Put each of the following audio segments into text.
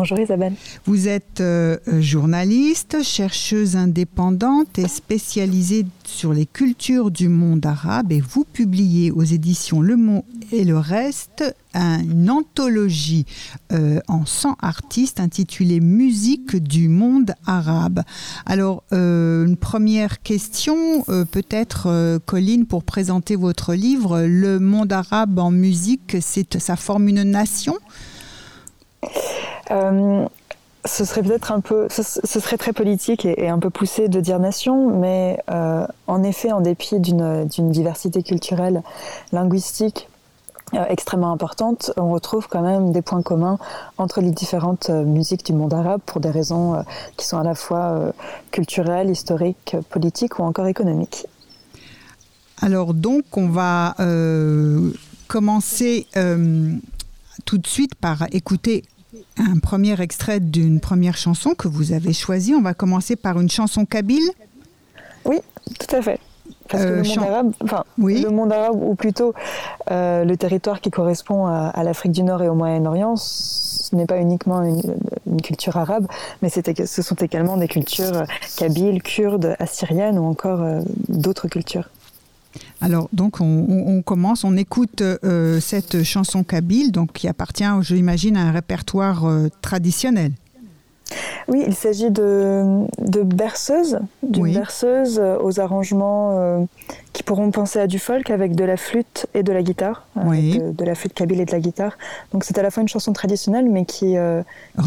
Bonjour Isabelle. Vous êtes euh, journaliste, chercheuse indépendante et spécialisée sur les cultures du monde arabe et vous publiez aux éditions Le Mot et le Reste une anthologie euh, en 100 artistes intitulée Musique du monde arabe. Alors, euh, une première question, peut-être Colline, pour présenter votre livre, Le monde arabe en musique, ça forme une nation euh, ce serait peut-être un peu, ce, serait très politique et, un peu poussé de dire nation, mais euh, en effet, en dépit d'une diversité culturelle, linguistique euh, extrêmement importante, on retrouve quand même des points communs entre les différentes musiques du monde arabe pour des raisons qui sont à la fois culturelles, historiques, politiques ou encore économiques. Alors donc, on va commencer tout de suite par écouter un premier extrait d'une première chanson que vous avez choisie. On va commencer par une chanson kabyle. Oui, tout à fait. Parce que le, euh, monde arabe, enfin, le monde arabe, ou plutôt euh, le territoire qui correspond à, l'Afrique du Nord et au Moyen-Orient, ce n'est pas uniquement une, culture arabe, mais ce sont également des cultures kabyles, kurdes, assyriennes ou encore euh, d'autres cultures. Alors, donc, on, commence, on écoute euh, cette chanson kabyle, donc qui appartient, je l'imagine, à un répertoire euh, traditionnel. Oui, il s'agit de, de berceuses, d'une berceuse euh, aux arrangements qui pourront penser à du folk avec de la flûte et de la guitare, de, la flûte kabyle et de la guitare. Donc c'est à la fois une chanson traditionnelle, mais qui, qui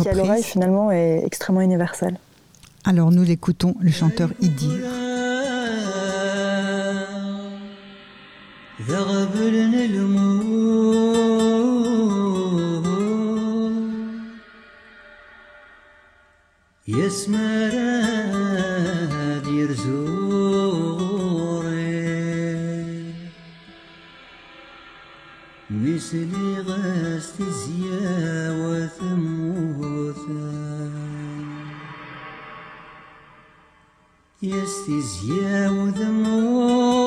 à l'oreille finalement est extrêmement universelle. Alors nous l'écoutons, le chanteur Idir. ذغبلن المور يسمراد يرزوري. مثلي غاست الزياوة ثموثا يستزياو ذموثا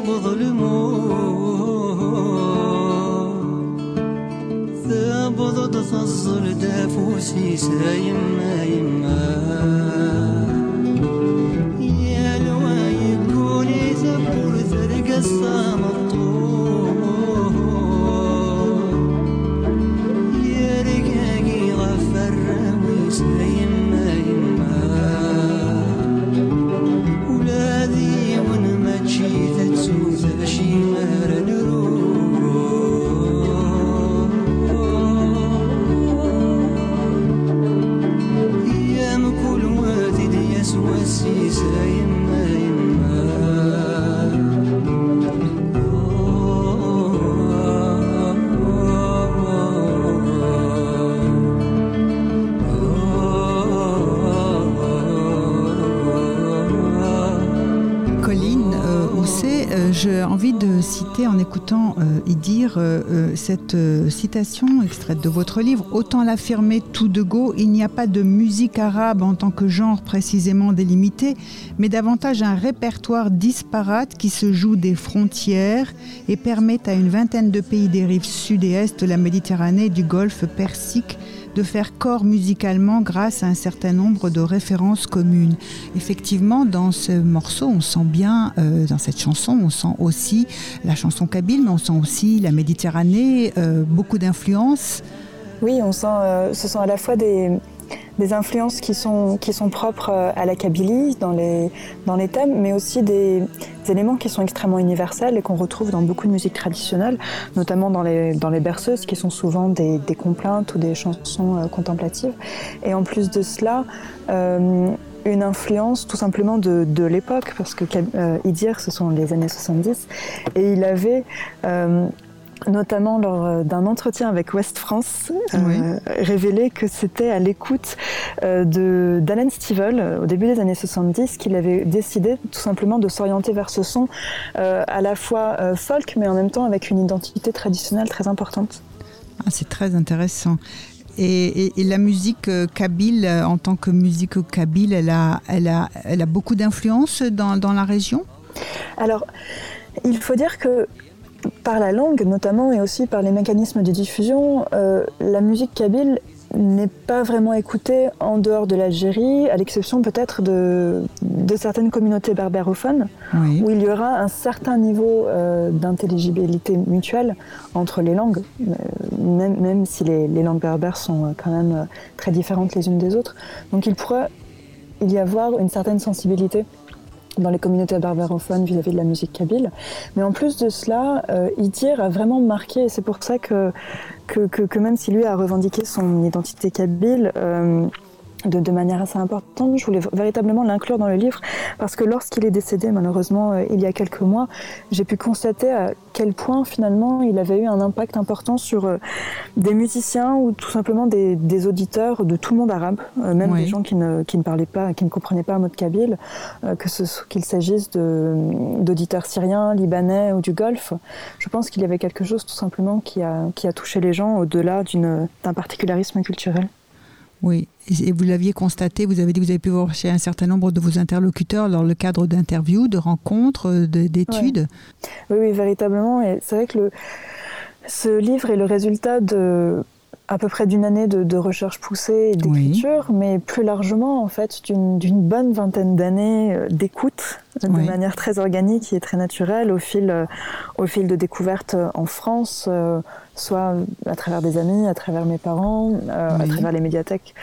مظلمون ثابض تفضل دافوسي سايم نايم يا لوايب قولي ثبور ثرق الصامر écoutant euh, y dire euh, euh, cette citation extraite de votre livre. Autant l'affirmer tout de go, il n'y a pas de musique arabe en tant que genre précisément délimité, mais davantage un répertoire disparate qui se joue des frontières et permet à une vingtaine de pays des rives sud et est de la Méditerranée du Golfe Persique de faire corps musicalement grâce à un certain nombre de références communes. Effectivement, dans ce morceau, on sent bien, euh, dans cette chanson, on sent aussi la chanson kabyle, mais on sent aussi la Méditerranée, euh, beaucoup d'influences. Oui, on sent, euh, ce sont à la fois des, des influences qui sont, qui sont propres à la Kabylie dans les, dans les thèmes, mais aussi des, éléments qui sont extrêmement universels et qu'on retrouve dans beaucoup de musique traditionnelle, notamment dans les, dans les berceuses qui sont souvent des, des complaintes ou des chansons euh, contemplatives. Et en plus de cela, euh, une influence tout simplement de, de l'époque, parce que euh, Idir, ce sont les années 70, et il avait euh, notamment lors euh, d'un entretien avec West France, euh, révélé que c'était à l'écoute euh, de d'Alan Stivell euh, au début des années 70 qu'il avait décidé tout simplement de s'orienter vers ce son euh, à la fois folk mais en même temps avec une identité traditionnelle très importante. Ah, C'est très intéressant. Et, et, et la musique kabyle, en tant que musique kabyle, elle a, elle a, elle a beaucoup d'influence dans, dans la région? Alors, il faut dire que par la langue notamment et aussi par les mécanismes de diffusion, euh, la musique kabyle n'est pas vraiment écoutée en dehors de l'Algérie, à l'exception peut-être de, de certaines communautés berbérophones, oui. où il y aura un certain niveau euh, d'intelligibilité mutuelle entre les langues, euh, même, même si les, les langues berbères sont quand même très différentes les unes des autres. Donc il pourrait y avoir une certaine sensibilité dans les communautés berbérophones vis-à-vis de la musique kabyle. Mais en plus de cela, euh, Idir a vraiment marqué, et c'est pour ça que, que, que, que, même si lui a revendiqué son identité kabyle, euh, de, de, manière assez importante. Je voulais véritablement l'inclure dans le livre parce que lorsqu'il est décédé, malheureusement, euh, il y a quelques mois, j'ai pu constater à quel point finalement il avait eu un impact important sur euh, des musiciens ou tout simplement des, des auditeurs de tout le monde arabe, euh, même oui. des gens qui ne, qui ne parlaient pas, qui ne comprenaient pas un mot de kabyle, que qu'il s'agisse d'auditeurs syriens, libanais ou du Golfe. Je pense qu'il y avait quelque chose tout simplement qui a, qui a touché les gens au-delà d'un particularisme culturel. Oui, et vous l'aviez constaté, vous avez dit que vous avez pu voir chez un certain nombre de vos interlocuteurs dans le cadre d'interviews, de rencontres, d'études. Oui. oui. véritablement. C'est vrai que ce livre est le résultat de à peu près d'une année de, de, recherche poussée et d'écriture, oui. mais plus largement en fait d'une bonne vingtaine d'années euh, d'écoute de oui. manière très organique et très naturelle au fil, euh, au fil de découvertes en France, euh, soit à travers des amis, à travers mes parents, euh, oui. à travers les médiathèques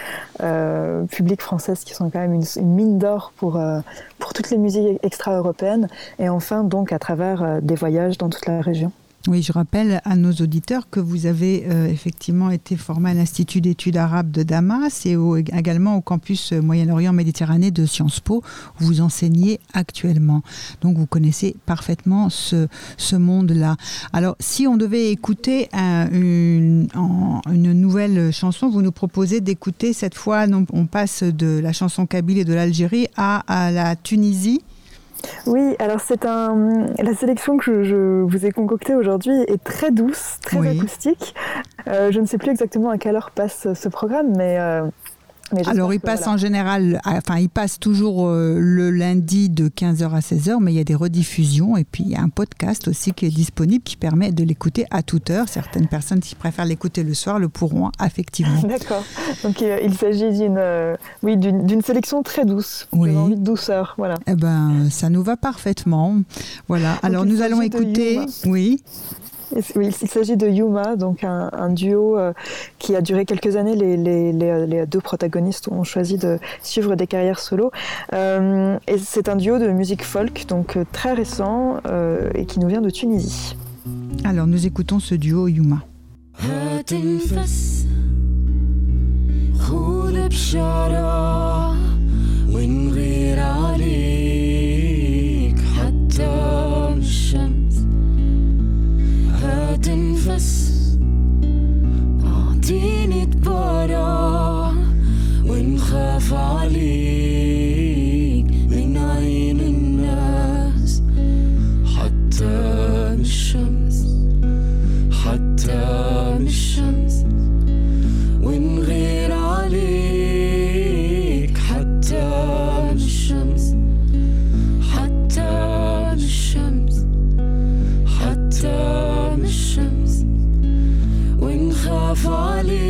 euh, publiques françaises qui sont quand même une, une mine d'or pour, euh, pour toutes les musiques extra-européennes, et enfin donc à travers euh, des voyages dans toute la région. Oui, je rappelle à nos auditeurs que vous avez euh, effectivement été formé à l'Institut d'études arabes de Damas et également au campus Moyen-Orient Méditerranée de Sciences Po, où vous enseignez actuellement. Donc vous connaissez parfaitement ce, ce monde-là. Alors, si on devait écouter un, une, une nouvelle chanson, vous nous proposez d'écouter cette fois, on passe de la chanson kabyle et de l'Algérie à la Tunisie. Oui, alors c'est un. La sélection que je, vous ai concoctée aujourd'hui est très douce, très oui. acoustique. Euh, je ne sais plus exactement à quelle heure passe ce programme, mais. Alors, il passe voilà. en général, enfin, il passe toujours euh, le lundi de 15h à 16h, mais il y a des rediffusions et puis il y a un podcast aussi qui est disponible qui permet de l'écouter à toute heure. Certaines personnes qui préfèrent l'écouter le soir le pourront effectivement. D'accord. Donc, euh, il s'agit d'une, euh, oui, d'une sélection très douce. Oui. envie de douceur, voilà. Eh ben, ça nous va parfaitement. Voilà. Donc, Alors, nous allons écouter, oui. Oui, il s'agit de Yuma, donc un, un duo euh, qui a duré quelques années. Les, les, les, les, deux protagonistes ont choisi de suivre des carrières solo. Euh, et c'est un duo de musique folk, donc euh, très récent euh, et qui nous vient de Tunisie. Alors nous écoutons ce duo Yuma. أعطيني تبارع ونخاف عليك من عين الناس حتى بالشمس حتى falling.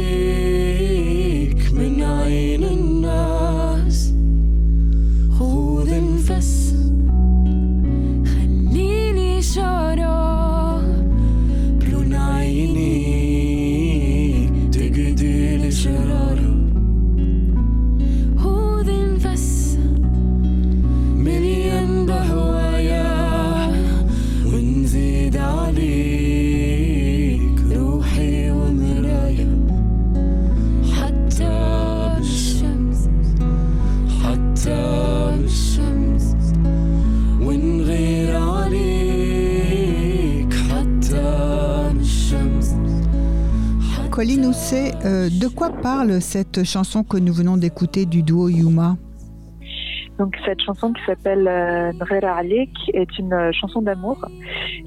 Colline Housset, euh, de quoi parle cette chanson que nous venons d'écouter du duo Yuma? Donc cette chanson qui s'appelle euh, Nrera Alik est une euh, chanson d'amour.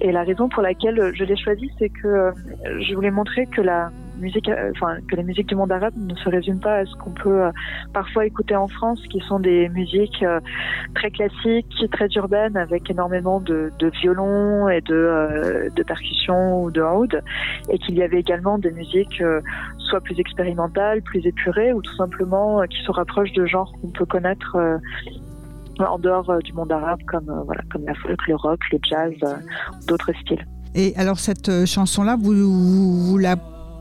Et la raison pour laquelle je l'ai choisie c'est que je voulais montrer que la musique, enfin que les musiques du monde arabe ne se résument pas à ce qu'on peut parfois écouter en France, qui sont des musiques très classiques, très urbaines, avec énormément de, de violon et de, de percussions ou de oud, et qu'il y avait également des musiques soit plus expérimentales, plus épurées, ou tout simplement qui se rapprochent de genres qu'on peut connaître en dehors euh, du monde arabe, comme, euh, voilà, comme la folk, le rock, le jazz, euh, d'autres styles. Et alors cette chanson-là, vous, la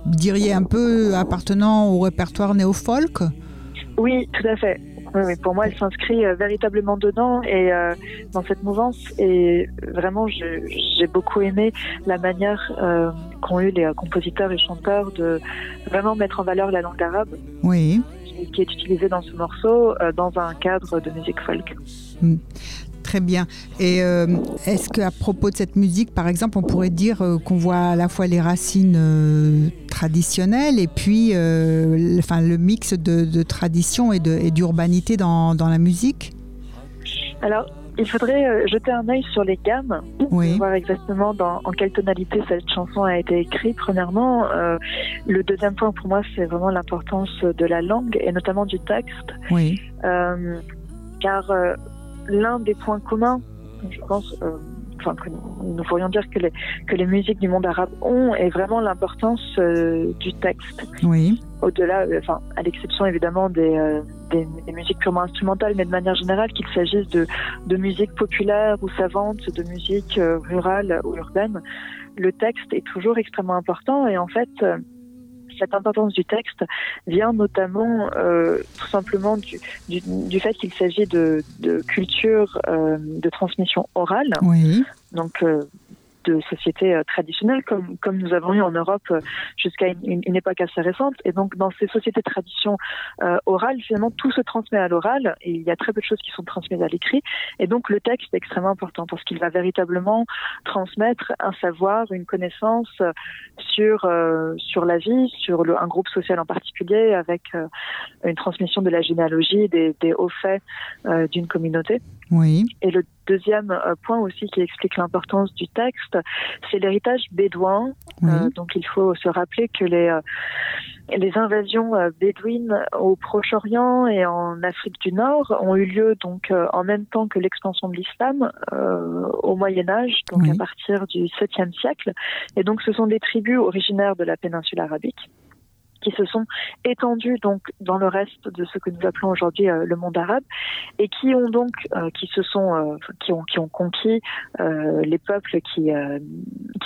diriez un peu appartenant au répertoire néo-folk Oui, tout à fait. Oui, pour moi, elle s'inscrit véritablement dedans et dans cette mouvance. Et vraiment, j'ai beaucoup aimé la manière qu'ont eu les compositeurs et chanteurs de vraiment mettre en valeur la langue arabe. Oui qui est utilisé dans ce morceau euh, dans un cadre de musique folk. Hmm. Très bien. Et euh, est-ce qu'à propos de cette musique, par exemple, on pourrait dire euh, qu'on voit à la fois les racines traditionnelles et puis le, enfin, le mix de, tradition et d'urbanité dans, dans la musique? Alors, il faudrait euh, jeter un œil sur les gammes pour voir exactement dans, en quelle tonalité cette chanson a été écrite. Premièrement, euh, le deuxième point pour moi, c'est vraiment l'importance de la langue et notamment du texte. Oui. Euh, car l'un des points communs, je pense, enfin, que nous pourrions dire que les, que les musiques du monde arabe ont est vraiment l'importance du texte. Oui. Au-delà, enfin, à l'exception évidemment des des, musiques purement instrumentales, mais de manière générale, qu'il s'agisse de, de musique populaire ou savante, de musique euh, rurale ou urbaine, le texte est toujours extrêmement important et en fait, euh, cette importance du texte vient notamment euh, tout simplement du, du, du fait qu'il s'agit de, de culture euh, de transmission orale. Oui. Donc, euh, de sociétés euh, traditionnelles comme, comme nous avons eu en Europe euh, jusqu'à une, une, époque assez récente. Et donc, dans ces sociétés de tradition euh, orale, finalement, tout se transmet à l'oral et il y a très peu de choses qui sont transmises à l'écrit. Et donc, le texte est extrêmement important parce qu'il va véritablement transmettre un savoir, une connaissance sur, euh, sur la vie, sur le, un groupe social en particulier, avec une transmission de la généalogie, des, hauts faits d'une communauté. Oui. Et le deuxième euh, point aussi qui explique l'importance du texte, c'est l'héritage bédouin. Euh, donc il faut se rappeler que les, euh, les invasions bédouines au Proche-Orient et en Afrique du Nord ont eu lieu donc en même temps que l'expansion de l'islam au Moyen Âge, donc à partir du 7e siècle. Et donc ce sont des tribus originaires de la péninsule arabique qui se sont étendus donc dans le reste de ce que nous appelons aujourd'hui euh, le monde arabe et qui ont donc euh, qui se sont euh, qui ont qui ont conquis les peuples qui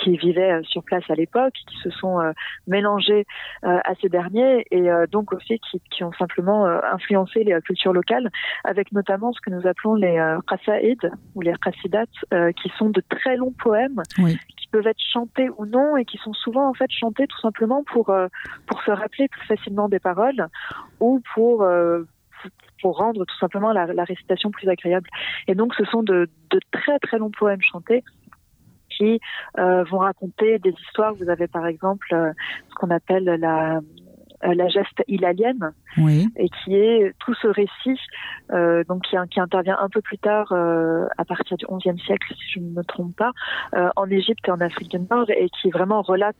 qui vivaient sur place à l'époque qui se sont mélangés à ces derniers et donc aussi qui, qui ont simplement influencé les cultures locales avec notamment ce que nous appelons les qasaïd ou les qasidat qui sont de très longs poèmes oui. peuvent être chantés ou non et qui sont souvent en fait chantés tout simplement pour pour se rappeler plus facilement des paroles ou pour euh, pour rendre tout simplement la, récitation plus agréable. Et donc ce sont de, de très très longs poèmes chantés qui euh, vont raconter des histoires. Vous avez par exemple euh, ce qu'on appelle la la geste hilalienne, oui. et qui est tout ce récit, euh, donc qui, qui, intervient un peu plus tard, euh, à partir du XIe siècle, si je ne me trompe pas, euh, en Égypte et en Afrique du Nord, et qui vraiment relate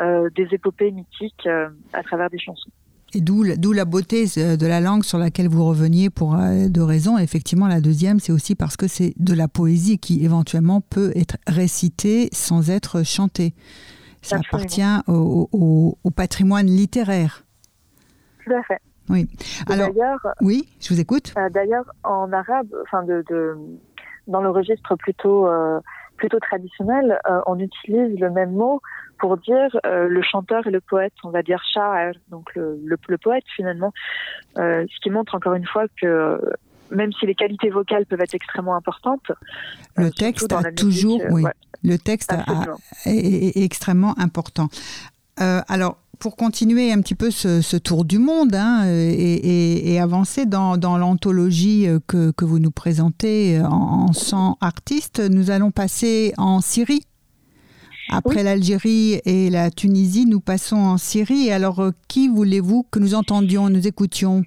euh, des épopées mythiques euh, à travers des chansons. Et d'où la beauté de la langue sur laquelle vous reveniez pour deux raisons. Effectivement, la deuxième, c'est aussi parce que c'est de la poésie qui éventuellement peut être récitée sans être chantée. Ça appartient au, au, au, patrimoine littéraire. Tout à fait. Oui. Alors, oui, je vous écoute. Euh, D'ailleurs, en arabe, enfin, de, de, dans le registre plutôt euh, plutôt traditionnel, euh, on utilise le même mot pour dire euh, le chanteur et le poète. On va dire sha'ar, donc le, le, le, poète finalement, euh, ce qui montre encore une fois que même si les qualités vocales peuvent être extrêmement importantes, le texte a toujours, musique, oui, ouais, le texte a, est, est, extrêmement important. Euh, alors, pour continuer un petit peu ce, ce tour du monde hein, et, et, et, avancer dans, dans l'anthologie que, que, vous nous présentez en, en 100 artistes, nous allons passer en Syrie. Après l'Algérie et la Tunisie, nous passons en Syrie. Alors, qui voulez-vous que nous entendions, nous écoutions?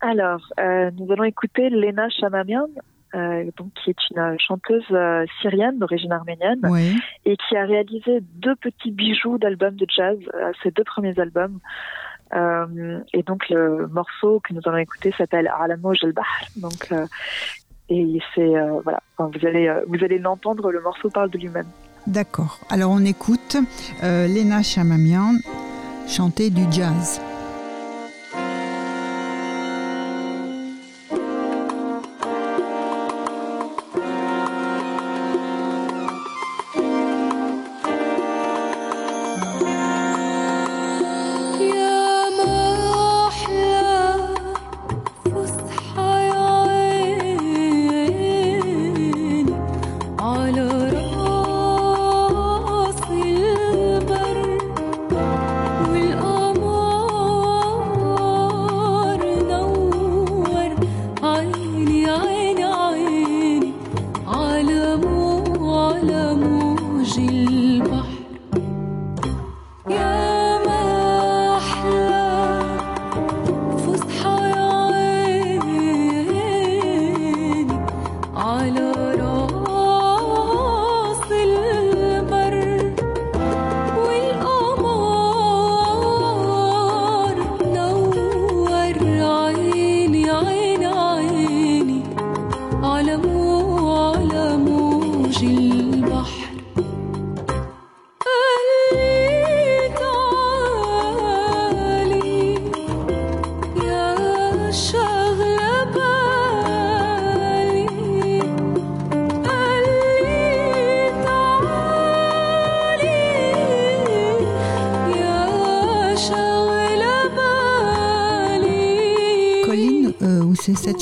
Alors, nous allons écouter Lena Chamamian, donc, qui est une chanteuse syrienne d'origine arménienne et qui a réalisé deux petits bijoux d'albums de jazz, ses deux premiers albums. Euh, et donc le morceau que nous allons écouter s'appelle Alamo El Bahr. Donc euh, et c'est euh, voilà, vous allez vous allez l'entendre. Le morceau parle de lui-même. D'accord. Alors on écoute Lena Chamamian chanter du jazz.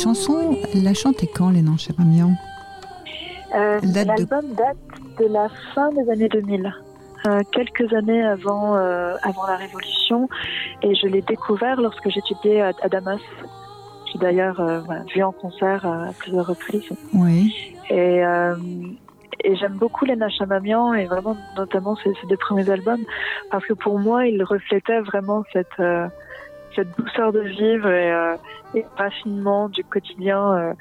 Cette chanson, la chante quand, les Chamamian euh, L'album date de la fin des années 2000. Euh, quelques années avant, euh, avant la Révolution, et je l'ai découvert lorsque j'étudiais à, Damas. J'ai d'ailleurs vu en concert à plusieurs reprises. Oui. Et, et j'aime beaucoup Lena Chamamian et vraiment notamment ses, deux premiers albums parce que pour moi, il reflétait vraiment cette cette douceur de vivre et, euh, et raffinement du quotidien euh,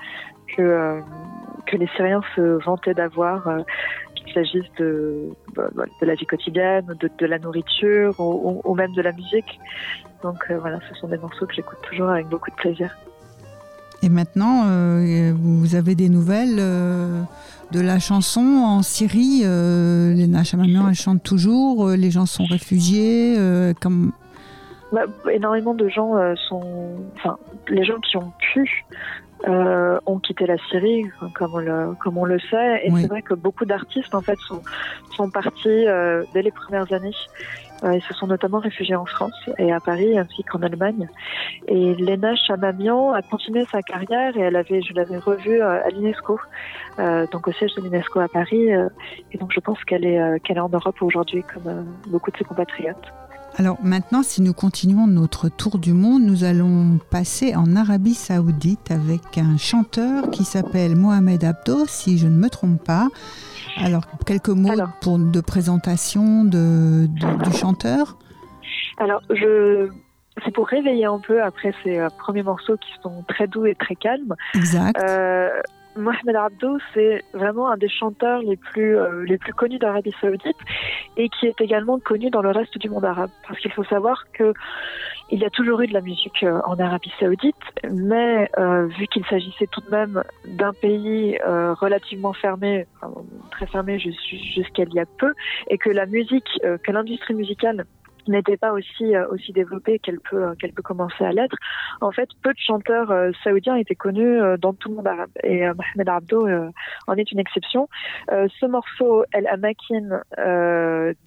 que, euh, que les Syriens se vantaient d'avoir, qu'il s'agisse de, de la vie quotidienne, de, la nourriture ou, même de la musique. Donc voilà, ce sont des morceaux que j'écoute toujours avec beaucoup de plaisir. Et maintenant, vous avez des nouvelles de la chanson en Syrie Les Nachamamian, elle chante toujours, les gens sont réfugiés. Bah, énormément de gens euh, sont, enfin, les gens qui ont pu euh, ont quitté la Syrie, comme on le, comme on le sait, et c'est vrai que beaucoup d'artistes en fait sont, sont partis euh, dès les premières années. Euh, ils se sont notamment réfugiés en France et à Paris ainsi qu'en Allemagne. Et Lena Chamamian a continué sa carrière et elle avait, je l'avais revue à l'UNESCO, donc au siège de l'UNESCO à Paris. et donc je pense qu'elle est, qu'elle est en Europe aujourd'hui comme beaucoup de ses compatriotes. Alors maintenant, si nous continuons notre tour du monde, nous allons passer en Arabie saoudite avec un chanteur qui s'appelle Mohamed Abdo, si je ne me trompe pas. Alors, quelques mots pour, de présentation de, du chanteur Alors, je, c'est pour réveiller un peu après ces premiers morceaux qui sont très doux et très calmes. Exact. Euh, Mohamed Abdo, c'est vraiment un des chanteurs les plus, euh, les plus connus d'Arabie Saoudite et qui est également connu dans le reste du monde arabe. Parce qu'il faut savoir que il y a toujours eu de la musique euh, en Arabie Saoudite, mais euh, vu qu'il s'agissait tout de même d'un pays relativement fermé, très fermé jusqu'à il y a peu, et que la musique, que l'industrie musicale n'était pas aussi euh, aussi développée qu'elle peut euh, qu'elle peut commencer à l'être. En fait, peu de chanteurs euh, saoudiens étaient connus dans tout le monde arabe et Mohamed Abdo en est une exception. ce morceau El Amakin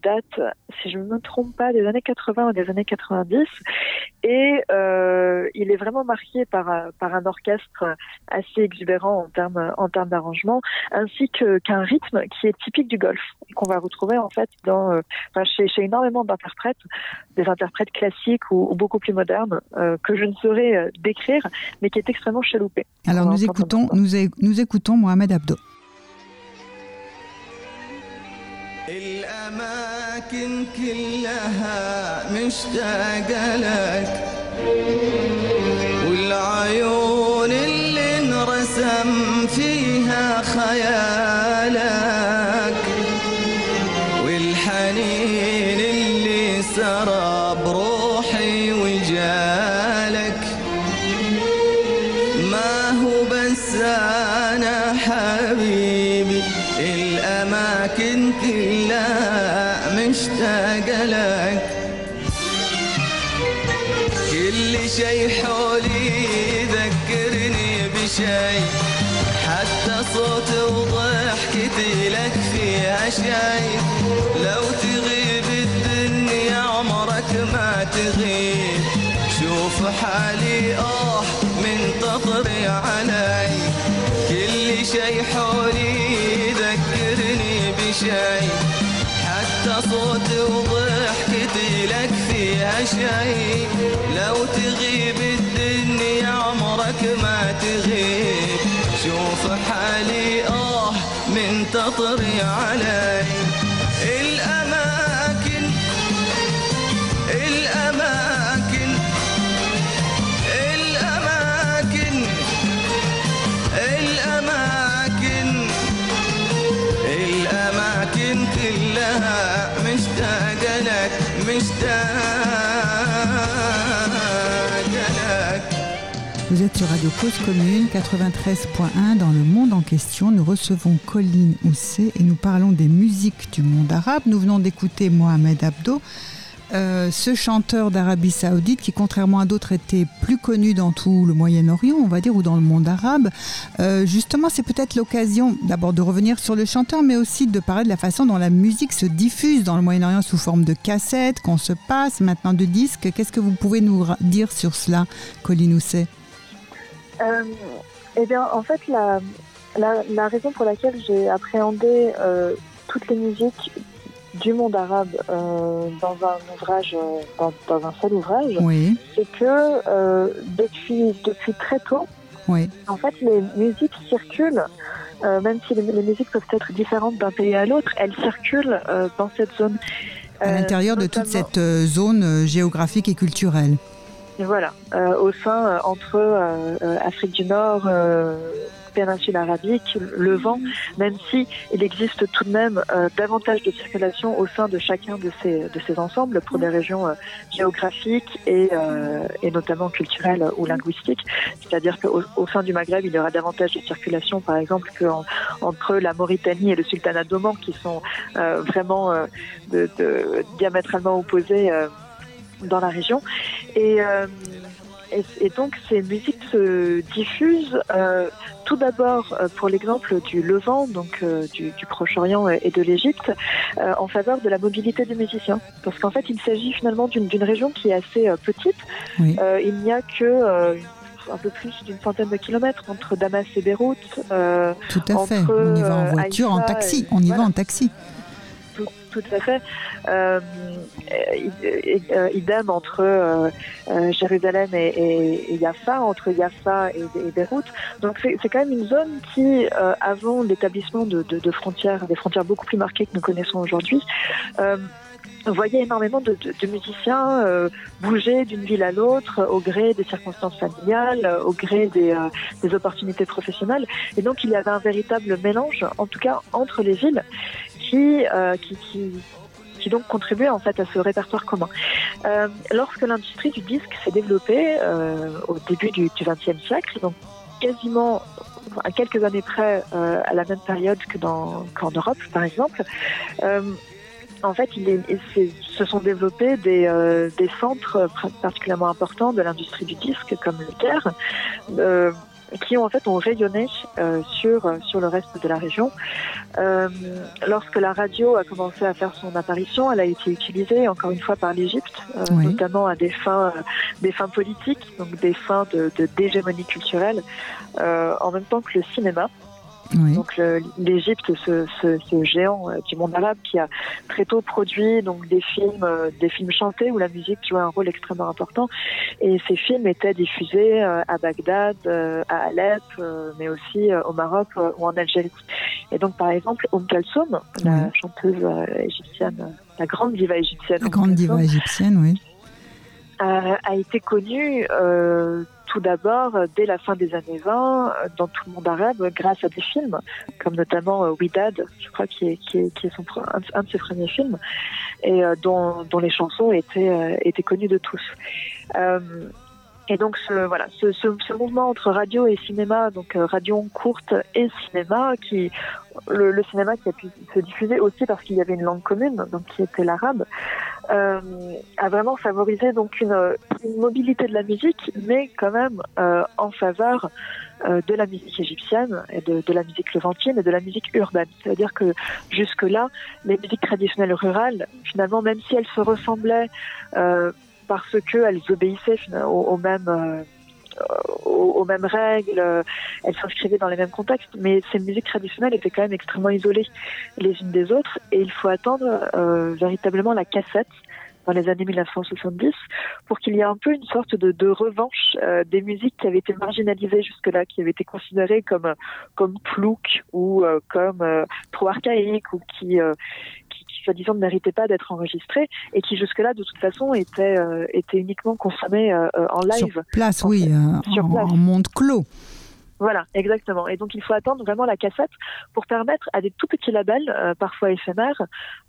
date, si je ne me trompe pas, des années 80 ou des années 90 et il est vraiment marqué par par un orchestre assez exubérant en termes en termes d'arrangement ainsi que qu'un rythme qui est typique du golf qu'on va retrouver en fait dans enfin, chez, chez énormément d'interprètes des interprètes classiques ou, beaucoup plus modernes euh, que je ne saurais euh, décrire, mais qui est extrêmement chaloupé. Alors nous écoutons, nous, nous écoutons Mohamed Abdo. الأماكن كلها مشتاقة لك والعيون اللي انرسم فيها خيالك شي حولي يذكرني بشي. حتى صوت وضحكتي لك فيها شي. لو تغيب الدنيا عمرك ما تغيب. شوف حالي آه من تطري علي. كل شي حولي يذكرني بشي. حتى صوت وضحكتي لك فيها شي. من تطري علي. الأماكن الأماكن الأماكن الأماكن الأماكن كلها مشتاقة لك مشتاقة sur Radio Cause Commune 93.1 dans le monde en question. Nous recevons Colline Housset et nous parlons des musiques du monde arabe. Nous venons d'écouter Mohamed Abdo, euh, ce chanteur d'Arabie Saoudite qui, contrairement à d'autres, était plus connu dans tout le Moyen-Orient, on va dire, ou dans le monde arabe. Euh, justement, c'est peut-être l'occasion d'abord de revenir sur le chanteur, mais aussi de parler de la façon dont la musique se diffuse dans le Moyen-Orient sous forme de cassettes, qu'on se passe maintenant de disques. Qu'est-ce que vous pouvez nous dire sur cela, Colline Housset? Euh, eh bien, en fait, la, la, la raison pour laquelle j'ai appréhendé euh, toutes les musiques du monde arabe euh, dans un ouvrage, dans, dans un seul ouvrage, Oui, c'est que depuis, depuis très tôt, oui, en fait, les musiques circulent, même si les, les musiques peuvent être différentes d'un pays à l'autre, elles circulent dans cette zone. à l'intérieur de toute cette zone géographique et culturelle. Voilà, euh, au sein, euh, entre euh, euh, Afrique du Nord, péninsule arabique, Levant, même si il existe tout de même euh, davantage de circulation au sein de chacun de ces, de ces ensembles pour des régions géographiques et, euh, et notamment culturelles ou linguistiques. C'est-à-dire qu'au au sein du Maghreb, il y aura davantage de circulation, par exemple, qu'entre entre la Mauritanie et le sultanat d'Oman, qui sont vraiment de, de- diamétralement opposés dans la région. Et, euh, et, et donc ces musiques se diffusent euh, tout d'abord euh, pour l'exemple du Levant, donc du, du Proche-Orient et de l'Égypte, en faveur de la mobilité des musiciens. Parce qu'en fait, il s'agit finalement d'une région qui est assez petite. Oui. Il n'y a que un peu plus d'une centaine de kilomètres entre Damas et Beyrouth. Euh, Tout à fait. Entre, On y va en voiture, en taxi. et- On y voilà. va en taxi. Tout, à fait. Euh, euh, idem entre euh, Jérusalem et, et, entre Jaffa et, Beyrouth. Donc c'est quand même une zone qui, avant l'établissement de, frontières, des frontières beaucoup plus marquées que nous connaissons aujourd'hui, voyait énormément de, musiciens bouger d'une ville à l'autre au gré des circonstances familiales, au gré des opportunités professionnelles. Et donc il y avait un véritable mélange, en tout cas entre les villes, qui, euh, qui, donc contribuait en fait à ce répertoire commun. Euh, lorsque l'industrie du disque s'est développée euh, au début du XXe siècle, donc quasiment à quelques années près à la même période que dans qu'en Europe par exemple, en fait, se sont développés des, centres particulièrement importants de l'industrie du disque, comme le Caire, euh, qui ont en fait ont rayonné euh, sur sur le reste de la région. Euh, lorsque la radio a commencé à faire son apparition, elle a été utilisée encore une fois par l'Égypte, euh, Oui. notamment à des fins euh, des fins politiques, donc des fins de de- d'hégémonie culturelle, euh, en même temps que le cinéma. Oui. Donc le- l'Égypte, ce, ce, ce géant euh, du monde arabe qui a très tôt produit donc des films, euh, des films chantés où la musique jouait un rôle extrêmement important. Et ces films étaient diffusés euh, à Bagdad, euh, à Alep, euh, mais aussi euh, au Maroc euh, ou en Algérie. Et donc, par exemple, Om Kalsoum, la chanteuse euh, égyptienne, la grande diva égyptienne, La Umm grande diva égyptienne, oui. a, a été connue euh, tout d'abord euh, dès la fin des années 20 euh, dans tout le monde arabe grâce à des films comme notamment euh, Widad, je crois qui est, qui est, qui est son, un, de ses premiers films et dont, dont les chansons étaient, étaient connues de tous. Et donc ce, voilà, ce, ce, mouvement entre radio et cinéma, donc euh, radio courte et cinéma, qui le, cinéma qui a pu se diffuser aussi parce qu'il y avait une langue commune, donc qui était l'arabe, euh, a vraiment favorisé donc une, mobilité de la musique, mais quand même euh, en faveur de la musique égyptienne et de, de la musique levantine et de la musique urbaine. C'est-à-dire que jusque-là, les musiques traditionnelles rurales, finalement, même si elles se ressemblaient parce qu'elles obéissaient euh, aux, mêmes règles, euh, elles s'inscrivaient dans les mêmes contextes, mais ces musiques traditionnelles étaient quand même extrêmement isolées les unes des autres, et il faut attendre euh, véritablement la cassette dans les années 1970 pour qu'il y ait un peu une sorte de, revanche des musiques qui avaient été marginalisées jusque-là, qui avaient été considérées comme comme plouc ou comme trop archaïques ou qui soi-disant ne méritaient pas d'être enregistrées et qui jusque-là de toute façon étaient euh, étaient uniquement consommées euh, euh, en live. Sur place, en oui, euh, Sur en, place. en monde clos. Voilà, exactement. Et donc il faut attendre vraiment la cassette pour permettre à des tout petits labels, euh, parfois éphémères,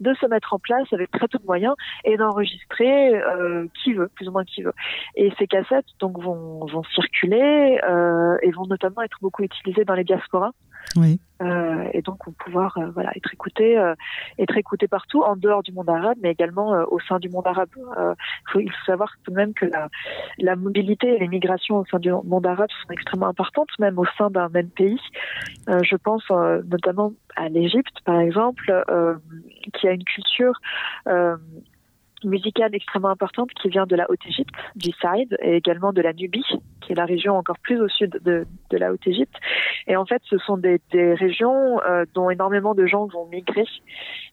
de se mettre en place avec très peu de moyens et d'enregistrer euh, qui veut, plus ou moins qui veut. Et ces cassettes donc vont, vont circuler euh, et vont notamment être beaucoup utilisées dans les diasporas. Oui. Euh, et donc pouvoir euh, voilà être écoutés euh, être écoutés partout en dehors du monde arabe mais également euh, au sein du monde arabe. Euh, faut- il faut savoir tout de même que la, la mobilité et les migrations au sein du monde arabe sont extrêmement importantes même au sein d'un même pays. Je pense notamment à l'Égypte par exemple qui a une culture musicale extrêmement importante qui vient de la Haute-Égypte, du Saïd, et également de la Nubie, qui est la région encore plus au sud de, de la Haute-Égypte. Et en fait, ce sont des, des régions euh, dont énormément de gens vont migrer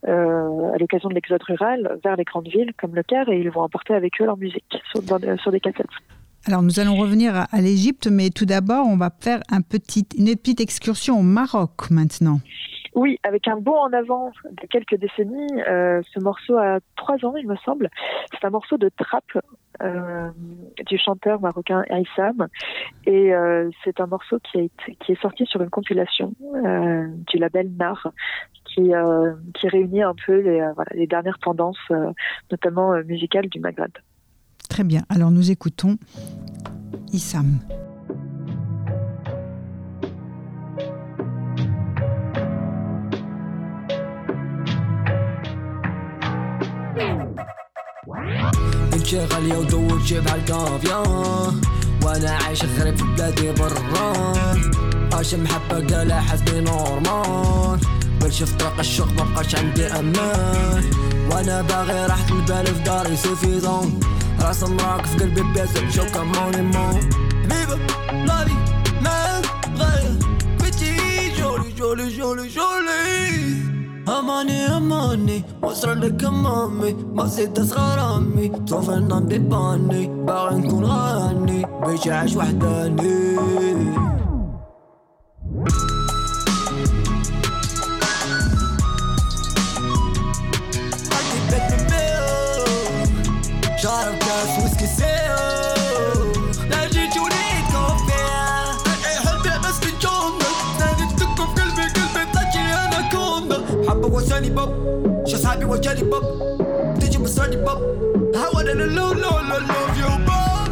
euh, à l'occasion de l'exode rural vers les grandes villes comme le Caire, et ils vont emporter avec eux leur musique sur, dans des- sur des cassettes. Alors nous allons revenir à, à l'Égypte, mais tout d'abord, on va faire un petit, une petite excursion au Maroc maintenant. Oui, avec un bond en avant de quelques décennies, euh, ce morceau a trois ans, il me semble. C'est un morceau de trap euh, du chanteur marocain Aïssam, et euh, c'est un morceau qui, est sorti sur une compilation du label Nar, qui, réunit un peu les, dernières tendances, notamment musicales du Maghreb. Très bien. Alors nous écoutons Issam. انت غالية ودور جيبها الكافيان وأنا عايش غريب في بلادي بران عاش محبة قال حسبي نورمال. بلش في طريق الشوق مبقاش عندي أمان. وأنا باغي راحة البال في داري سوفيزون راس مراك في قلبي بياسر شو كموني مون حبيبة لافي ما غير. بيتي جولي جولي جولي جولي. اماني اماني واسرع لك امامي ما زيد اصغر امي طوف النام بيباني باغي نكون غاني بيجي عايش وحداني شعرك كاس شو صحابي باب تجي مصاري باب هوا أنا لو لو لو لو فيو باب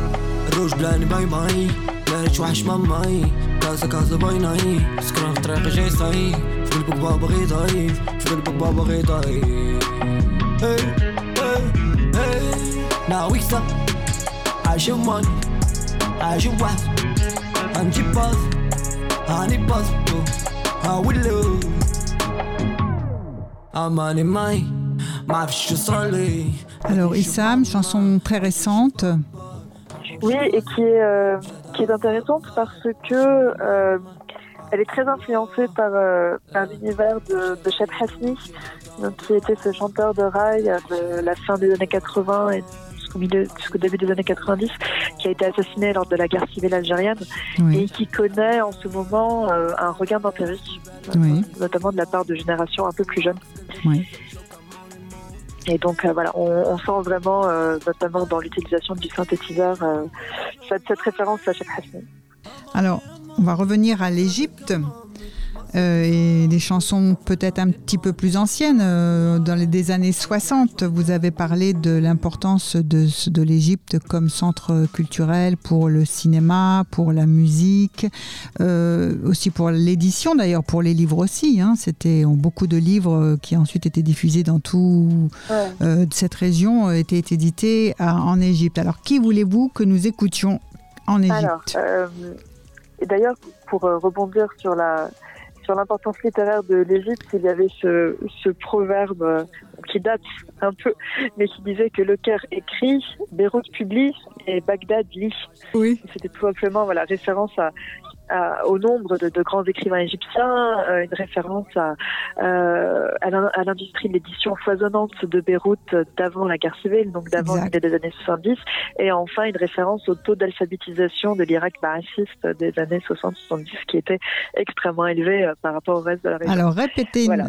روج بلاني باي باي مالك وحش ماماي كازا كازا باي ناي. سكران في طريقي جاي صاي. في قلبك بابا غي ضعيف في قلبك بابا غي ضعيف Now we stop. I should one, I should one. باز cheap boss, I Alors Issam, chanson très récente. Oui, et qui est, euh, qui est intéressante parce que euh, elle est très influencée par, euh, par l'univers de, de Cheb Hasni, donc, qui était ce chanteur de rail de la fin des années 80 et jusqu'au milieu, jusqu'au début des années 90, qui a été assassiné lors de la guerre civile algérienne et qui connaît en ce moment euh, un regain d'intérêt, euh, Oui. notamment de la part de générations un peu plus jeunes. oui. Et donc euh, voilà, on, on sent vraiment, euh, notamment dans l'utilisation du synthétiseur, cette, cette référence à Chef Hasni. Alors, on va revenir à l'Égypte. Euh, et des chansons peut-être un petit peu plus anciennes, euh, dans les des années 60, vous avez parlé de l'importance de, de l'Égypte comme centre culturel pour le cinéma, pour la musique, euh, aussi pour l'édition d'ailleurs, pour les livres aussi. Hein. C'était beaucoup de livres qui ensuite étaient diffusés dans tout euh, cette région, étaient édités à- en Égypte. Alors, qui voulez-vous que nous écoutions en Égypte? Alors, euh, et d'ailleurs, pour rebondir sur la sur l'importance littéraire de l'Égypte, il y avait ce, ce proverbe euh, qui date un peu, mais qui disait que le Caire écrit, Beyrouth publie et Bagdad lit. Oui. C'était tout simplement voilà référence à, à- au nombre de, de grands écrivains égyptiens, euh, une référence à, euh, à l'in- à l'industrie de l'édition foisonnante de Beyrouth euh, d'avant la guerre civile, donc d'avant l'idée des années 70, et enfin une référence au taux d'alphabétisation de l'Irak baathiste des années 60-70 qui était extrêmement élevé euh, par rapport au reste de la région. Alors répétez, Voilà,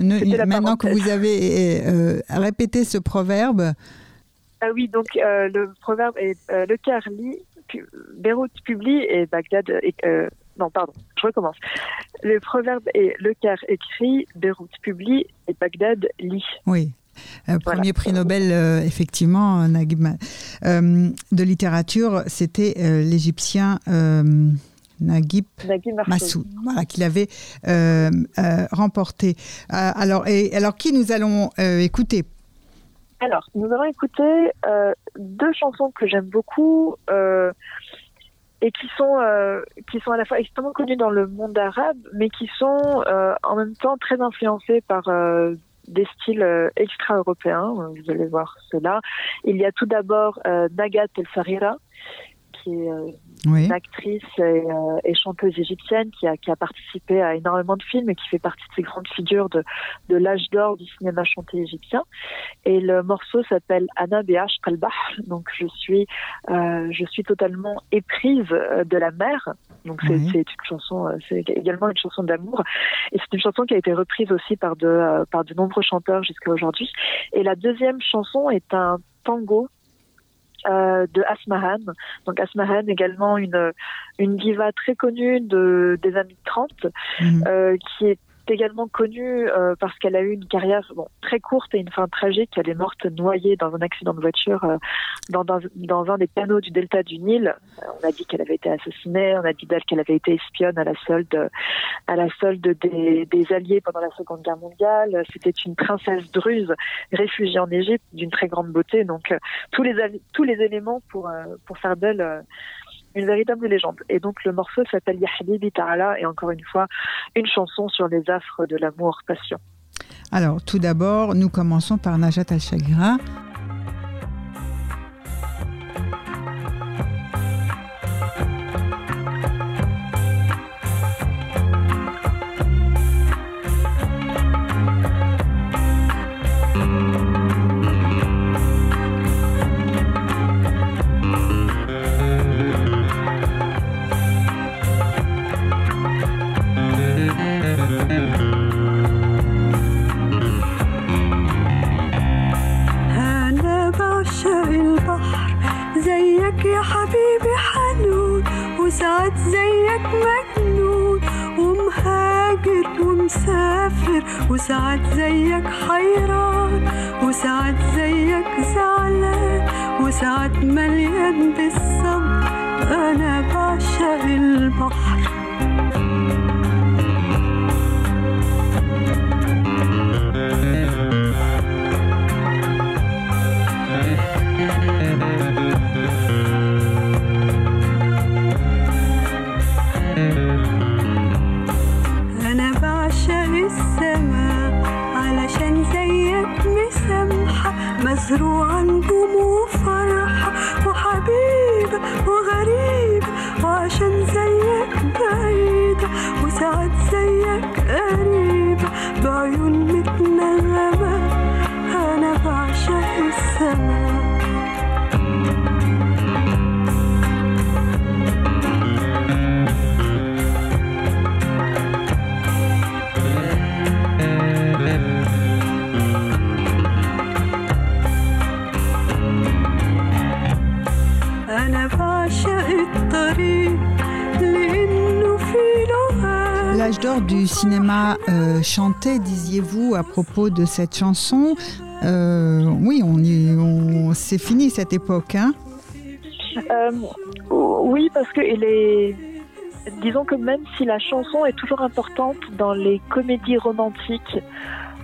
maintenant que vous avez euh, répété ce proverbe, Ah oui, donc euh, le proverbe est euh, le pu- Beyrouth publie et Bagdad. euh, non, pardon, je recommence. Le proverbe est le Caire écrit, Beyrouth publie et Bagdad lit. oui. Euh, Voilà. Premier prix Nobel, euh, effectivement, Naguib, euh, de littérature, c'était l'Égyptien Naguib Naguib. Massoud, voilà, qu'il avait remporté. Alors, et, alors, qui nous allons écouter? Alors, nous allons écouter deux chansons que j'aime beaucoup et qui sont euh, qui sont à la fois extrêmement connues dans le monde arabe, mais qui sont euh, en même temps très influencées par euh, des styles euh, extra-européens. Vous allez voir cela. Il y a tout d'abord euh, Nagat El Farira, qui est euh, Oui. une actrice et, euh, et chanteuse égyptienne qui a, qui a participé à énormément de films et qui fait partie de ces grandes figures de, de l'âge d'or du cinéma chanté égyptien. Et le morceau s'appelle Anna Beach Kalbah. Donc je suis, euh, je suis totalement éprise de la mer. Donc c'est Oui. une chanson, c'est également une chanson d'amour. Et c'est une chanson qui a été reprise aussi par de, par de nombreux chanteurs jusqu'à aujourd'hui. Et la deuxième chanson est un tango de Asmahan. Donc Asmahan également une une diva très connue de des années 30 Mhm. euh, qui est également connue euh, parce qu'elle a eu une carrière très courte et une fin tragique. Elle est morte noyée dans un accident de voiture euh, dans, un des canaux du delta du Nil. Euh, on a dit qu'elle avait été assassinée, on a dit d'elle qu'elle avait été espionne à la solde, à la solde des, Alliés pendant la Seconde Guerre mondiale. C'était une princesse druze réfugiée en Égypte d'une très grande beauté. Donc tous les tous les éléments pour pour faire d'elle une véritable légende. Et donc le morceau s'appelle Ya Habibi Ta'ala et encore une fois une chanson sur les affres de l'amour passion. Alors, tout d'abord, nous commençons par Najat Al-Shagira. Cinéma euh, chanté, disiez-vous à propos de cette chanson. Euh, oui, on, on- c'est fini cette époque. Hein Euh, oui, parce que il est. Disons que même si la chanson est toujours importante dans les comédies romantiques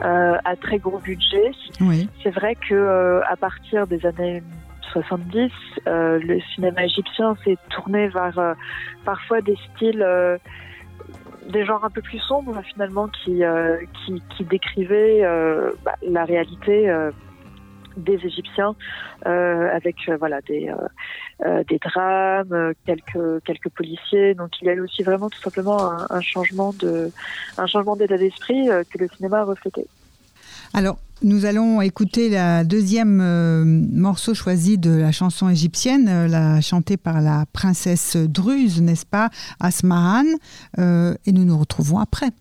euh, à très gros budget, oui. c'est vrai que à partir des années 70, euh, le cinéma égyptien s'est tourné vers parfois des styles, des genres un peu plus sombres finalement, qui euh, qui, qui décrivaient euh, bah, la réalité. euh, des Égyptiens euh, avec euh, voilà des des drames, quelques quelques policiers. Donc il y a aussi vraiment tout simplement un, un changement de un changement d'état d'esprit que le cinéma a reflété. Alors, nous allons écouter la deuxième euh, morceau choisi de la chanson égyptienne, euh, chantée par la princesse Druze, n'est-ce pas, Asmahan, euh, et nous nous retrouvons après.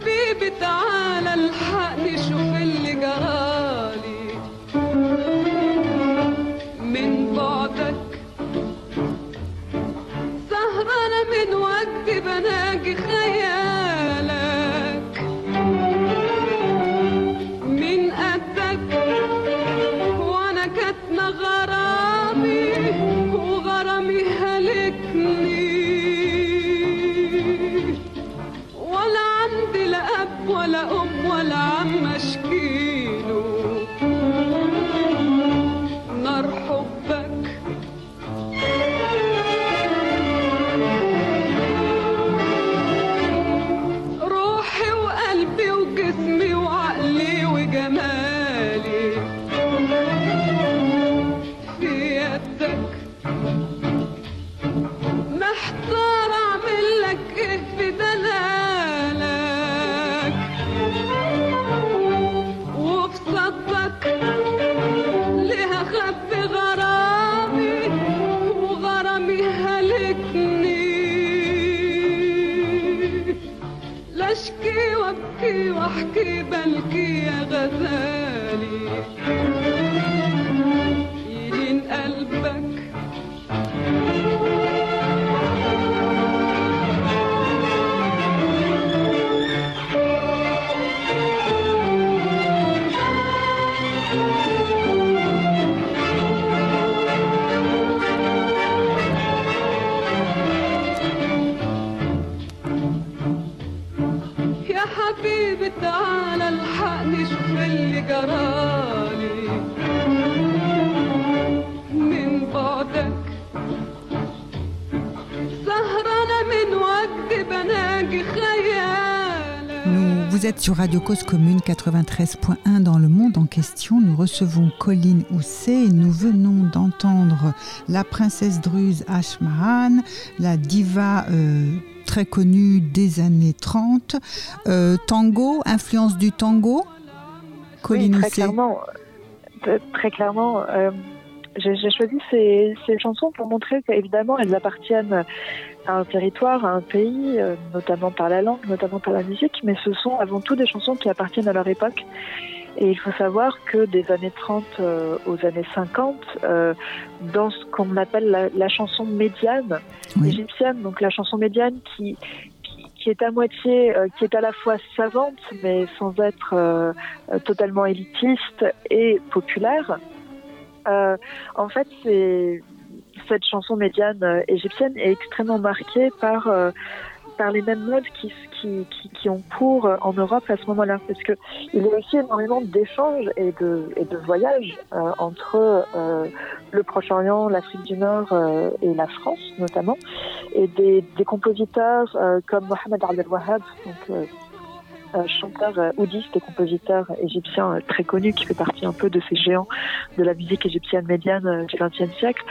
حبيبي تعالى الحقني شوف اللي جرالي من بعدك سهرانة من وقت بناجي خيالك حبيبي تعالى الحقني شوف اللي جرالي من بعدك سهرانة من وقت بناجي خيالك Nous, vous êtes sur Radio Cause Commune 93.1 dans le monde en question. Nous recevons Colline Housset et nous venons d'entendre la princesse druze Ashmahan, la diva euh, très connue des années 30. Euh, tango, influence du tango? Colline Oui, très clairement. T- Très clairement. euh, j'ai choisi ces, ces chansons pour montrer qu'évidemment elles appartiennent à un territoire, à un pays, euh, notamment par la langue, notamment par la musique, mais ce sont avant tout des chansons qui appartiennent à leur époque. Et il faut savoir que des années 30 euh, aux années 50, euh, dans ce qu'on appelle la, la chanson médiane Oui. égyptienne, donc la chanson médiane qui, qui, qui est à moitié, euh, qui est à la fois savante, mais sans être euh, totalement élitiste et populaire. Euh, en fait, c'est cette chanson médiane égyptienne est extrêmement marquée par euh, par les mêmes modes qui, qui, qui, qui ont cours euh, en Europe à ce moment-là, parce que il y a aussi énormément d'échanges et de, et de voyages euh, entre euh, le Proche-Orient, l'Afrique du Nord et la France notamment, et des, des compositeurs comme Mohamed Abdel Wahab, donc chanteur euh, oudiste et compositeur égyptien euh, très connu qui fait partie un peu de ces géants de la musique égyptienne médiane euh, du XXe siècle,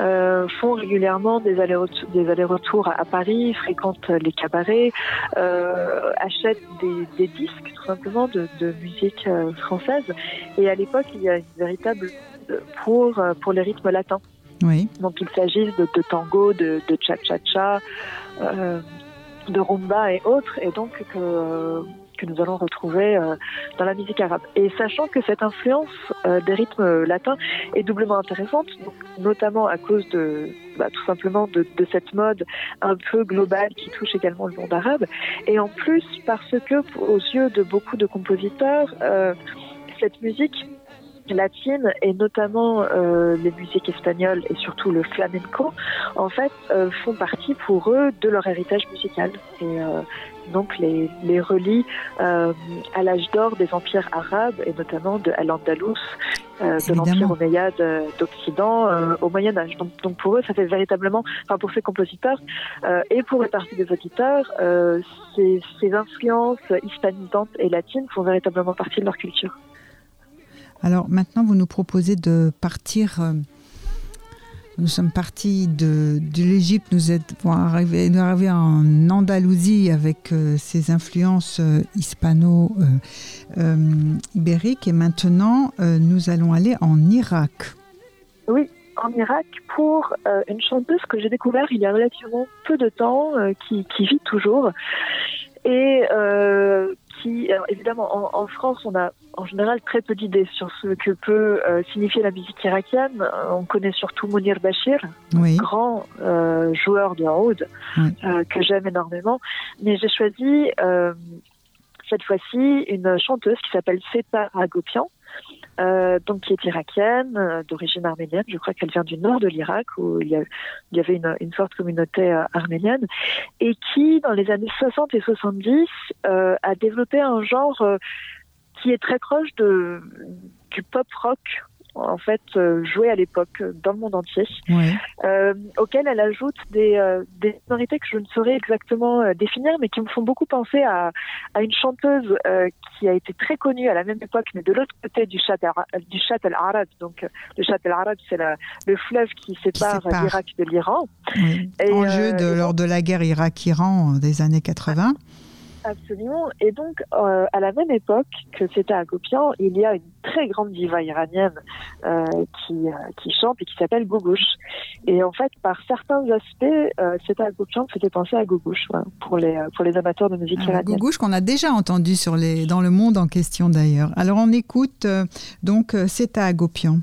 euh, font régulièrement des allers-retours, à, Paris, fréquentent les cabarets, euh, achètent des, des disques tout simplement de, de musique française. Et à l'époque, il y a une véritable pour pour les rythmes latins. Oui. Donc il s'agisse de, de tango, de, de cha-cha-cha, euh, de rumba et autres, et donc que, que nous allons retrouver euh, dans la musique arabe. Et sachant que cette influence euh, des rythmes latins est doublement intéressante, notamment à cause de bah, tout simplement de, cette mode un peu globale qui touche également le monde arabe, et en plus parce que aux yeux de beaucoup de compositeurs, euh, cette musique latine et notamment euh, les musiques espagnoles et surtout le flamenco, en fait, euh, font partie pour eux de leur héritage musical. Et euh, donc les, les relient euh, à l'âge d'or des empires arabes et notamment de Al-Andalus, euh, de l'empire omeyyade d'Occident euh, au Moyen Âge. Donc, donc pour eux, ça fait véritablement, enfin pour ces compositeurs euh, et pour une partie des auditeurs, euh, ces, ces influences hispanisantes et latines font véritablement partie de leur culture. Alors maintenant, vous nous proposez de partir. euh, nous sommes partis de, l'Égypte, nous êtes bon, arrivés, nous arrivés en Andalousie avec euh, ces influences euh, hispano-ibériques et maintenant euh, nous allons aller en Irak. Oui, en Irak pour euh, une chanteuse que j'ai découvert il y a relativement peu de temps, euh, qui vit toujours. Et euh, qui, alors, évidemment, en, en France, on a en général très peu d'idées sur ce que peut euh, signifier la musique irakienne. Euh, On connaît surtout Mounir Bachir, Oui, grand euh, joueur de oud Oui. euh, que j'aime énormément. Mais j'ai choisi euh, cette fois-ci une chanteuse qui s'appelle Seta Agopian, euh, donc qui est irakienne, euh, d'origine arménienne. Je crois qu'elle vient du nord de l'Irak où il y, avait une, forte communauté euh, arménienne et qui, dans les années 60 et 70, euh, a développé un genre qui est très proche du pop rock. En fait, euh, joué à l'époque euh, dans le monde entier oui. euh, auquel elle ajoute des, euh, des sonorités que je ne saurais exactement euh, définir, mais qui me font beaucoup penser à, à une chanteuse euh, qui a été très connue à la même époque, mais de l'autre côté du Ara- du Chat el Arab. Donc, le Chat el Arab, c'est le fleuve qui sépare, sépare. l'Irak de l'Iran. oui. Enjeu de, lors de la guerre Irak-Iran des années 80. Absolument. Et donc, euh, à la même époque que c'était à il y a une très grande diva iranienne euh, qui, euh, qui chante et qui s'appelle Gougouche. Et en fait, par certains aspects, c'était à Gopian faisait penser à Gougouche voilà, pour, les, pour les amateurs de musique iranienne. Gougouche qu'on a déjà entendu sur les, dans le monde en question d'ailleurs. Alors on écoute donc c'est à Agopian.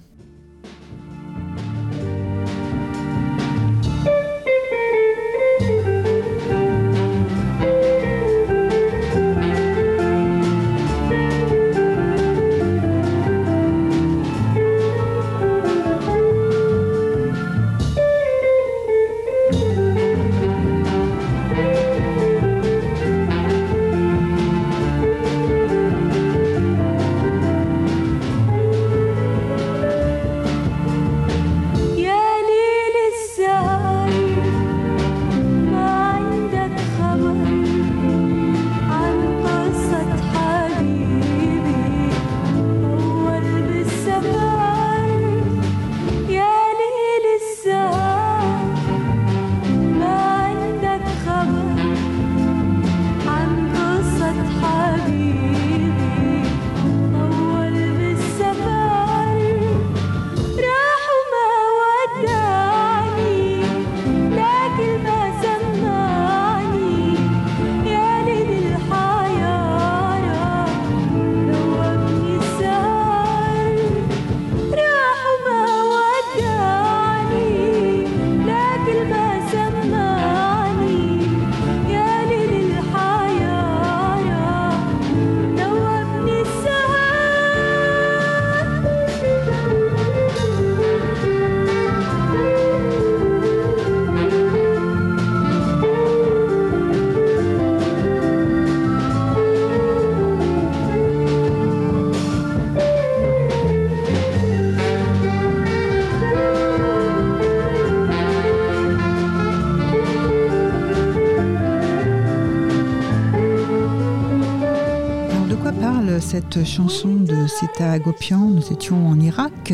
Cette chanson de C'est à Agopian Nous étions en Irak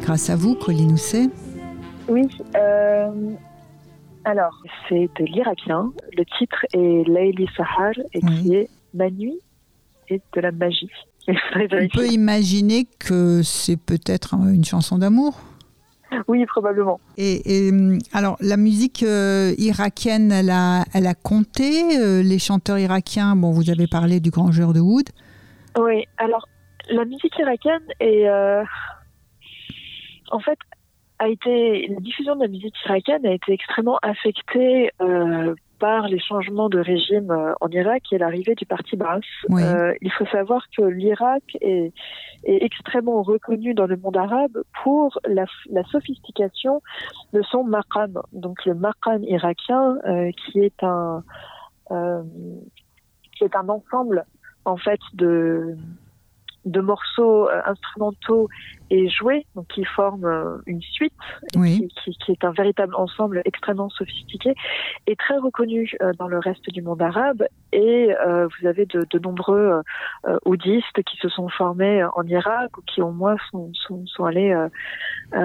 grâce à vous, Colline Housset. Oui. euh, alors, c'est de l'irakien. Le titre est Layli Sahar et Oui. qui est Ma nuit et de la magie. On peut imaginer que c'est peut-être une chanson d'amour. Oui, probablement. Et, et, hum, alors, la musique euh, irakienne, elle a, elle a compté. euh, les chanteurs irakiens, bon, vous avez parlé du grand joueur de Wood. Oui, alors la musique irakienne est euh, en fait a été la diffusion de la musique irakienne a été extrêmement affectée euh, par les changements de régime euh, en Irak et l'arrivée du parti Baas. Oui. Euh, il faut savoir que l'Irak est, est extrêmement reconnu dans le monde arabe pour la, la sophistication de son maqam. Donc le maqam irakien, euh, qui est un euh, qui est un ensemble en fait de de morceaux euh, instrumentaux et joués, donc qui forment euh, une suite, Oui. qui, qui- qui est un véritable ensemble extrêmement sophistiqué et très reconnu euh, dans le reste du monde arabe. Et euh, vous avez de, de nombreux euh, oudistes qui se sont formés en Irak ou qui au moins sont, sont, sont allés euh,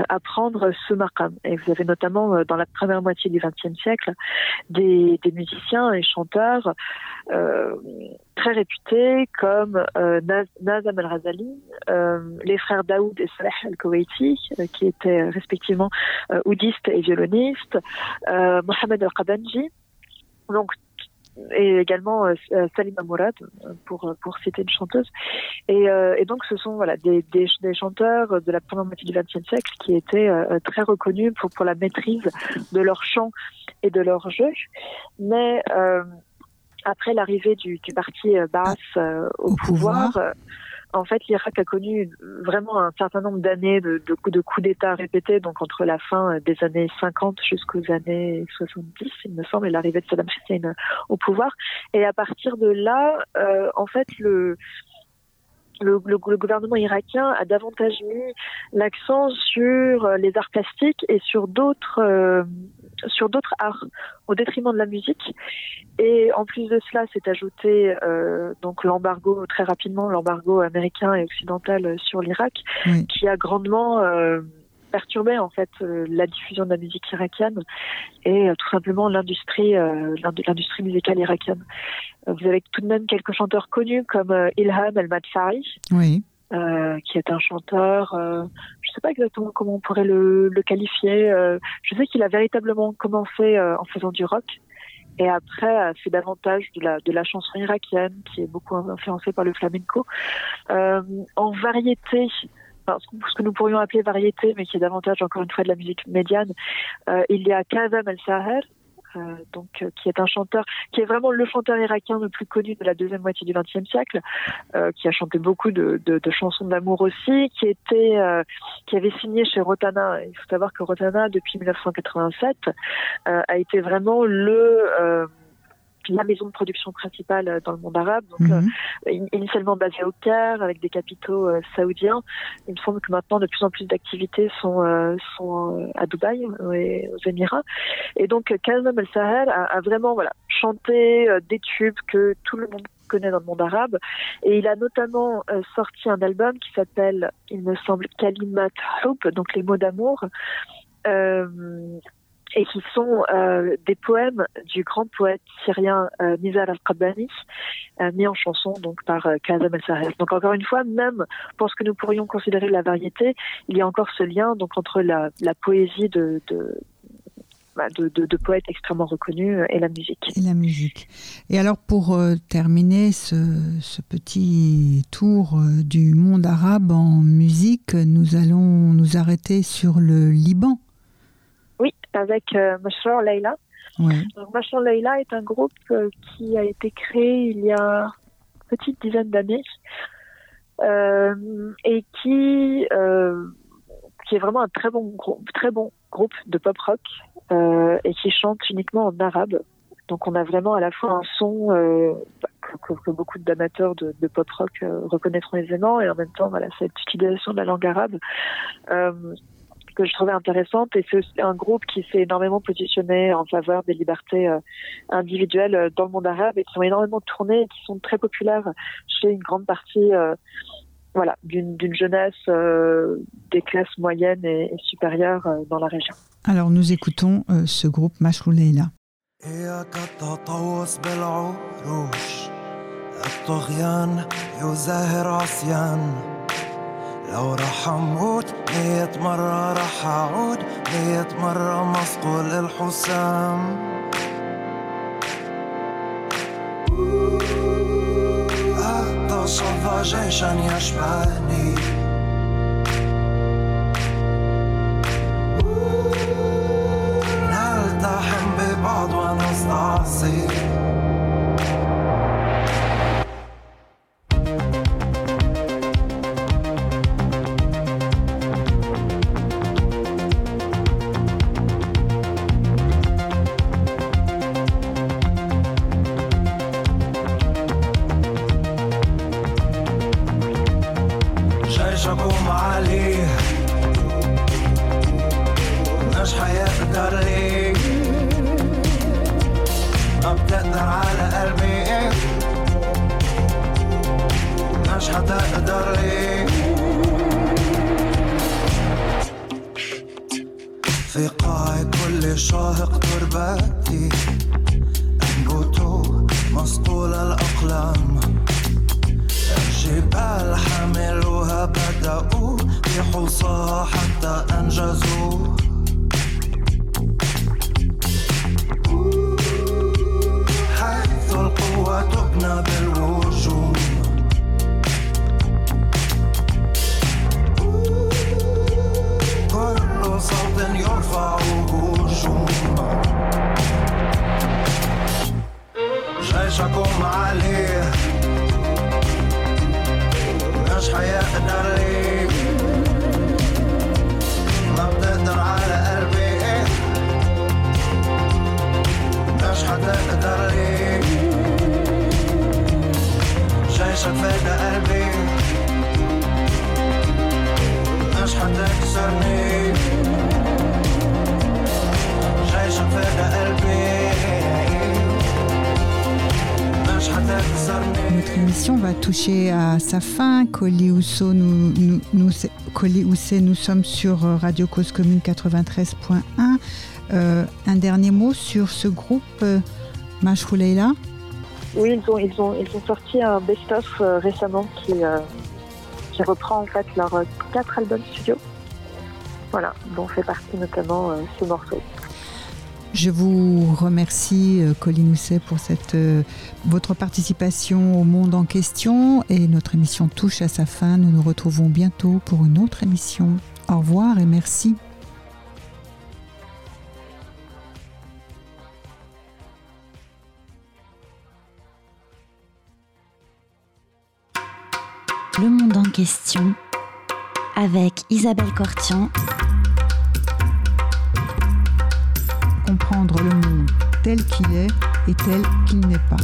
apprendre ce maqam. Et vous avez notamment dans la première moitié du XXe siècle des, des musiciens et chanteurs très réputés comme Naz- Nazam al-Razali, euh, les frères Daoud et Salah al-Kuwaiti, euh, qui étaient euh, respectivement euh, oudistes et violonistes, euh, Mohamed al-Qabanji, donc et également euh, Salima Mourad pour pour citer une chanteuse et, euh, et donc ce sont voilà des, des, des chanteurs de la première moitié du XXe siècle qui étaient euh, très reconnus pour pour la maîtrise de leur chant et de leur jeu mais après l'arrivée du, du parti Baas au, Au pouvoir, pouvoir. En fait, l'Irak a connu vraiment un certain nombre d'années de, de, coups de coups d'État répétés, donc entre la fin euh, des années 50 jusqu'aux années 70, il me semble, et l'arrivée de Saddam Hussein euh, au pouvoir. Et à partir de là, euh, en fait, le, le, le, le gouvernement irakien a davantage mis l'accent sur euh, les arts plastiques et sur d'autres euh, sur d'autres arts au détriment de la musique. Et en plus de cela, s'est ajouté euh, donc l'embargo très rapidement, l'embargo américain et occidental sur l'Irak, Oui. qui a grandement euh, perturbé en fait euh, la diffusion de la musique irakienne et euh, tout simplement l'industrie euh, l'indu- l'industrie musicale irakienne. Vous avez tout de même quelques chanteurs connus comme Ilham El-Madfari, Oui. euh, qui est un chanteur, euh, je ne sais pas exactement comment on pourrait le, le qualifier. euh, je sais qu'il a véritablement commencé en faisant du rock et après a fait davantage de la, de la chanson irakienne, qui est beaucoup influencée par le flamenco. En variété, ce que- nous pourrions appeler variété, mais qui est davantage encore une fois de la musique médiane, euh, il y a Kazem El-Saher, euh, donc euh, qui est un chanteur, qui est vraiment le chanteur irakien le plus connu de la deuxième moitié du XXe siècle, euh, qui a chanté beaucoup de, de, de chansons d'amour aussi, qui était, euh, qui avait signé chez Rotana. Il faut savoir que Rotana, depuis 1987, euh, a été vraiment le la maison de production principale euh, dans le monde arabe. Donc, Mhm. euh, in- initialement basée au Caire avec des capitaux euh, saoudiens. Il me semble que maintenant de plus en plus d'activités sont, sont à Dubaï et aux Émirats. Et donc Kazem El Sahel a, a vraiment voilà chanté des tubes que tout le monde connaît dans le monde arabe. Et il a notamment euh, sorti un album qui s'appelle, il me semble, Kalimat Hub, donc les mots d'amour. Euh, et qui sont euh, des poèmes du grand poète syrien euh, Nizar al-Qabbani, euh, mis en chanson donc par euh, Kazem El-Sahel. Donc encore une fois, même pour ce que nous pourrions considérer la variété, il y a encore ce lien donc entre la, poésie bah, de, de, de poètes extrêmement reconnus et la musique. Et la musique. Et alors, pour terminer ce, petit tour du monde arabe en musique, nous allons nous arrêter sur le Liban. Avec euh, Mashrour Leila. Ouais. Donc Leila est un groupe euh, qui a été créé il y a une petite dizaine d'années euh, et qui qui est vraiment un très bon groupe, très bon groupe de pop rock et qui chante uniquement en arabe. Donc on a vraiment à la fois un son euh, que, que- que beaucoup d'amateurs de, de pop rock euh, reconnaîtront aisément et en même temps voilà cette utilisation de la langue arabe euh, que je trouvais intéressante et c'est un groupe qui s'est énormément positionné en faveur des libertés euh, individuelles euh, dans le monde arabe et qui ont énormément tourné et qui sont très populaires chez une grande partie euh, voilà d'une d'une jeunesse euh, des classes moyennes et, et supérieures euh, dans la région. Alors, nous écoutons euh, ce groupe Mashrou لو رح أموت مية مرة رح أعود مية مرة مصقول الحسام أتصفى جيشا يشبهني. نلتحم ببعض ونستعصي. Toucher à sa fin. Coli Ousso, nous, sommes sur euh, Radio Cause Commune 93.1. Euh, un dernier mot sur ce groupe, euh, Mashrou Leila? Oui, ils ont, sorti un best-of euh, récemment qui, qui reprend en fait leurs quatre albums studio. Voilà, dont fait partie notamment ce morceau. Je vous remercie, euh, Colline Housset, pour euh, votre participation au monde en question. Et notre émission touche à sa fin. Nous nous retrouvons bientôt pour une autre émission. Au revoir et merci. Le monde en question avec Isabelle Cortian Comprendre le monde tel qu'il est et tel qu'il n'est pas.